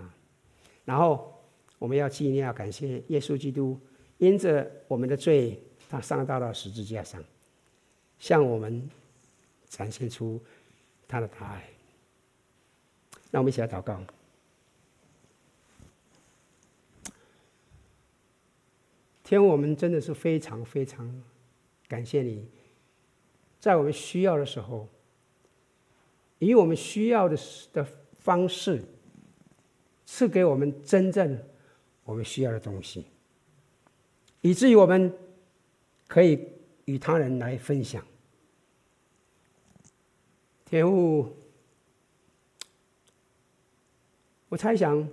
然后我们要纪念，要感谢耶稣基督，因着我们的罪，他上到了十字架上，向我们展现出他的大爱。让我们一起来祷告。天，我们真的是非常非常。感谢你，在我们需要的时候，以我们需要的的方式，赐给我们真正我们需要的东西，以至于我们可以与他人来分享。天父，我猜想，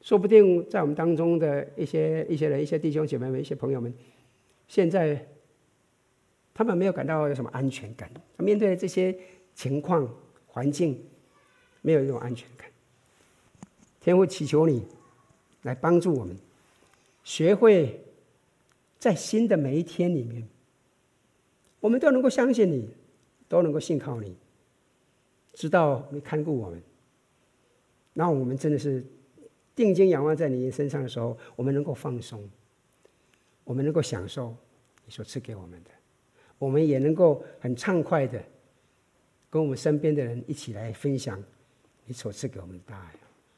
说不定在我们当中的一些一些人、一些弟兄姐妹们、一些朋友们，现在他们没有感到有什么安全感，面对这些情况、环境，没有一种安全感。天父，祈求你来帮助我们，学会在新的每一天里面，我们都能够相信你，都能够信靠你，知道你看顾我们。那我们真的是定睛仰望在你身上的时候，我们能够放松，我们能够享受你所赐给我们的，我们也能够很畅快的跟我们身边的人一起来分享你所赐给我们的大爱。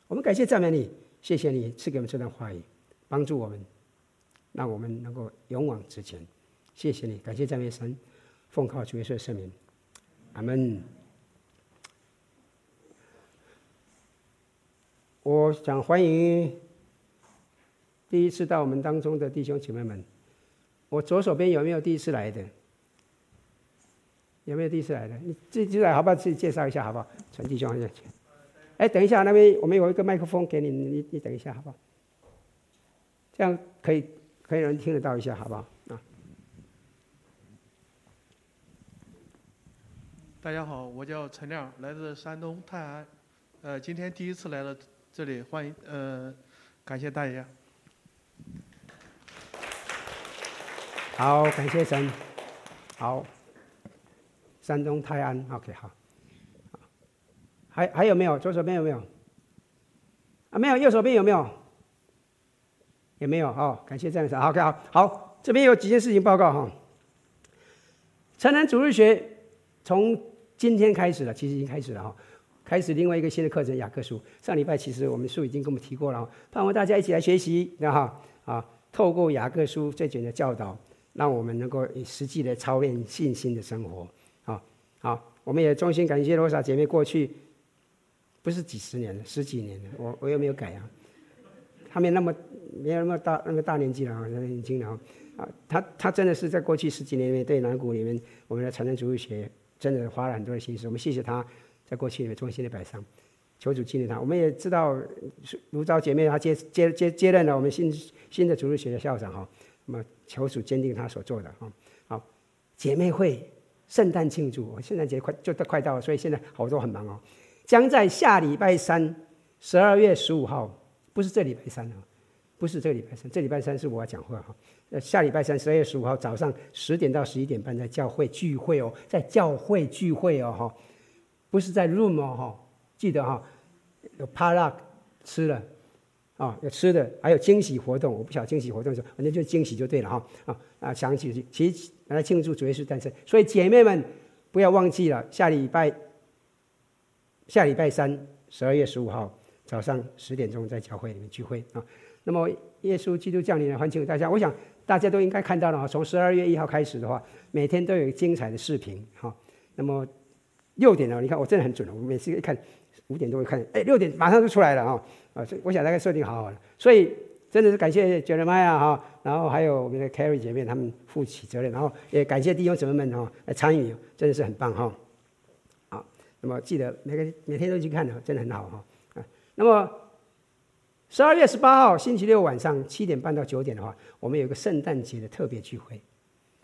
我们感谢赞美你，谢谢你赐给我们这段话语，帮助我们，让我们能够勇往直前。谢谢你，感谢赞美神，奉靠主耶稣的圣名，阿门。我想欢迎第一次到我们当中的弟兄姐妹们。我左手边有没有第一次来的？有没有第一次来的？你自己来好不好？自己介绍一下好不好？传弟兄下去。哎，等一下，那边我们有一个麦克风给你，你你等一下，好不好？这样可以可以让人听得到一下，好不好？啊！大家好，我叫陈亮，来自山东泰安，呃，今天第一次来到这里，欢迎，呃，感谢大家。好，感谢神。好，山东泰安，OK，好。还还有没有？左手边有没有？啊，没有。右手边有没有？也没有。哦，感谢这样子。OK，好，好，这边有几件事情报告哈。城南主日学从今天开始了，其实已经开始了哈。开始另外一个新的课程——雅各书。上礼拜其实我们书已经跟我们提过了，盼望大家一起来学习，那哈啊，透过雅各书这卷的教导，让我们能够以实际的操练信心的生活。好，我们也衷心感谢罗莎姐妹过去。不是几十年了，十几年了，我我又没有改啊。她没那么没有那么大那么大年纪了啊，年轻了啊。她她真的是在过去十几年里面对南谷里面我们的成人主日学真的花了很多的心思。我们谢谢她在过去里面衷心的摆上，求主纪念她。我们也知道卢昭姐妹她接接接接任了我们新新的植物学的校长哈。那么求主坚定他所做的哈。好，姐妹会圣诞庆祝，圣诞节快就快到了，所以现在好多很忙哦。将在下礼拜三，十二月十五号，不是这礼拜三啊，不是这礼拜三，这礼拜三是我要讲话哈。呃，下礼拜三，十二月十五号早上十点到十一点半，在教会聚会哦，在教会聚会哦哈，不是在 room 哦哈，记得哈，有 parlock 吃了啊，有吃的，还有惊喜活动，我不晓得惊喜活动是什么，反正就惊喜就对了哈啊啊，想起其实来庆祝主耶稣诞生，所以姐妹们不要忘记了下礼拜。下礼拜三，十二月十五号早上十点钟，在教会里面聚会啊。那么，耶稣基督降临的欢庆大家，我想大家都应该看到了哈。从十二月一号开始的话，每天都有精彩的视频哈。那么六点了，你看我真的很准了，我每次一看五点都会看，哎，六点马上就出来了啊啊！我想大概设定好好了，所以真的是感谢 Jeremiah 哈，然后还有我们的 Carrie 姐妹他们负起责任，然后也感谢弟兄姊妹们哈来参与，真的是很棒哈。那么记得每个每天都去看的，真的很好哈啊。那么十二月十八号星期六晚上七点半到九点的话，我们有一个圣诞节的特别聚会。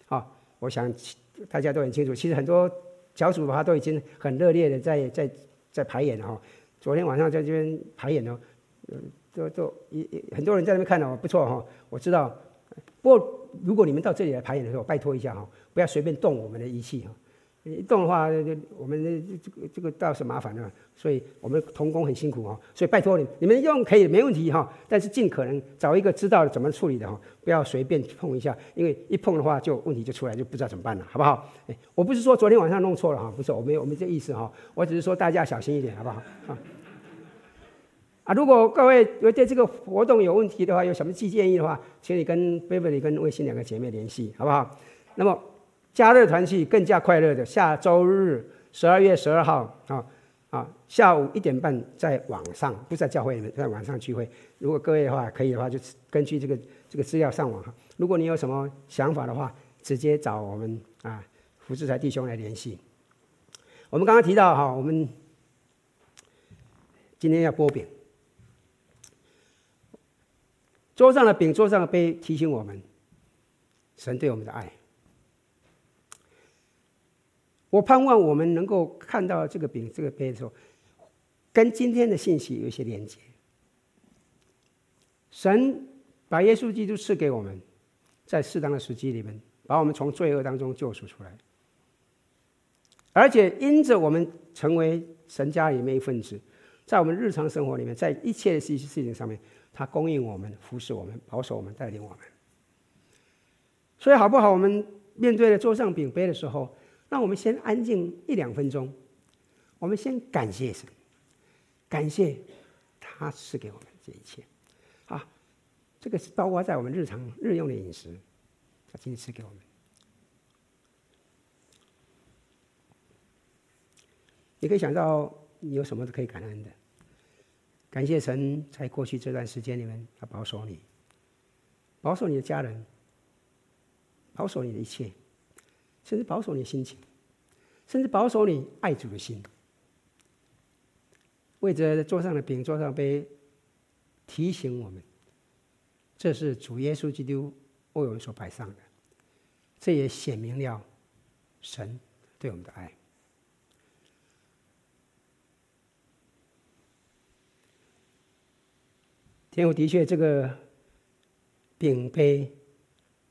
好，我想大家都很清楚，其实很多小组的话都已经很热烈的在在在排演了哈。昨天晚上在这边排演呢，都都一很多人在那边看哦，不错哈。我知道，不过如果你们到这里来排演的时候，拜托一下哈，不要随便动我们的仪器哈。一动的话，我们这这个这个倒是麻烦了，所以我们童工很辛苦哈，所以拜托你，你们用可以没问题哈，但是尽可能找一个知道怎么处理的哈，不要随便碰一下，因为一碰的话就问题就出来，就不知道怎么办了，好不好？哎，我不是说昨天晚上弄错了哈，不是，我没有我没这意思哈，我只是说大家小心一点，好不好？啊啊，如果各位有对这个活动有问题的话，有什么建议的话，请你跟 Beverly 跟卫星两个姐妹联系，好不好？那么。加热团契更加快乐的下周日十二月十二号啊，啊，下午一点半在网上，不在教会里面，在网上聚会。如果各位的话可以的话，就根据这个这个资料上网哈。如果你有什么想法的话，直接找我们啊福智财弟兄来联系。我们刚刚提到哈，我们今天要擘饼，桌上的饼，桌上的杯，提醒我们神对我们的爱。我盼望我们能够看到这个饼、这个杯的时候，跟今天的信息有一些连接。神把耶稣基督赐给我们，在适当的时机里面，把我们从罪恶当中救赎出来，而且因着我们成为神家里面一份子，在我们日常生活里面，在一切的事事情上面，他供应我们、服侍我们、保守我们、带领我们。所以好不好？我们面对着桌上饼杯的时候。让我们先安静一两分钟，我们先感谢神，感谢他赐给我们这一切，啊，这个是包括在我们日常日用的饮食，他今天赐给我们。你可以想到你有什么是可以感恩的？感谢神，在过去这段时间里面，他保守你，保守你的家人，保守你的一切。甚至保守你心情，甚至保守你爱主的心，为着桌上的饼、桌上杯，提醒我们，这是主耶稣基督为我们所摆上的，这也显明了神对我们的爱。天父的确，这个饼杯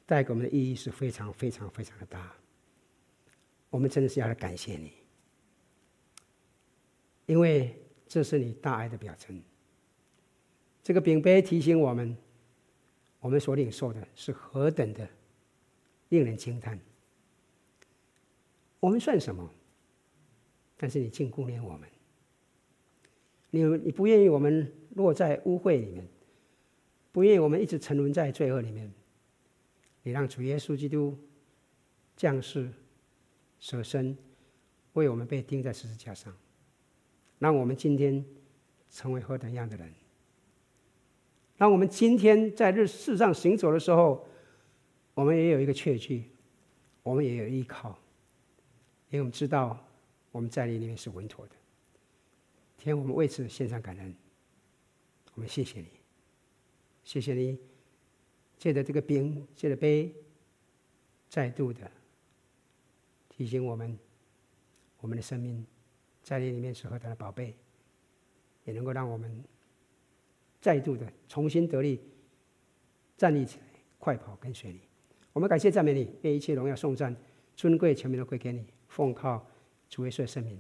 带给我们的意义是非常、非常、非常的大。我们真的是要来感谢你，因为这是你大爱的表征。这个饼杯提醒我们，我们所领受的是何等的令人惊叹。我们算什么？但是你竟顾念我们，你你不愿意我们落在污秽里面，不愿意我们一直沉沦在罪恶里面。你让主耶稣基督降世。舍身，为我们被钉在十字架上，让我们今天成为何等样的人？让我们今天在日世上行走的时候，我们也有一个确据，我们也有依靠，因为我们知道我们在你里面是稳妥的。天，我们为此献上感恩，我们谢谢你，谢谢你借着这个饼，借着杯，再度的。提醒我们，我们的生命在你里面是何等的宝贝，也能够让我们再度的重新得力，站立起来，快跑跟随你。我们感谢赞美你，愿一切荣耀颂赞、尊贵全名都归给你。奉靠主耶稣的圣名。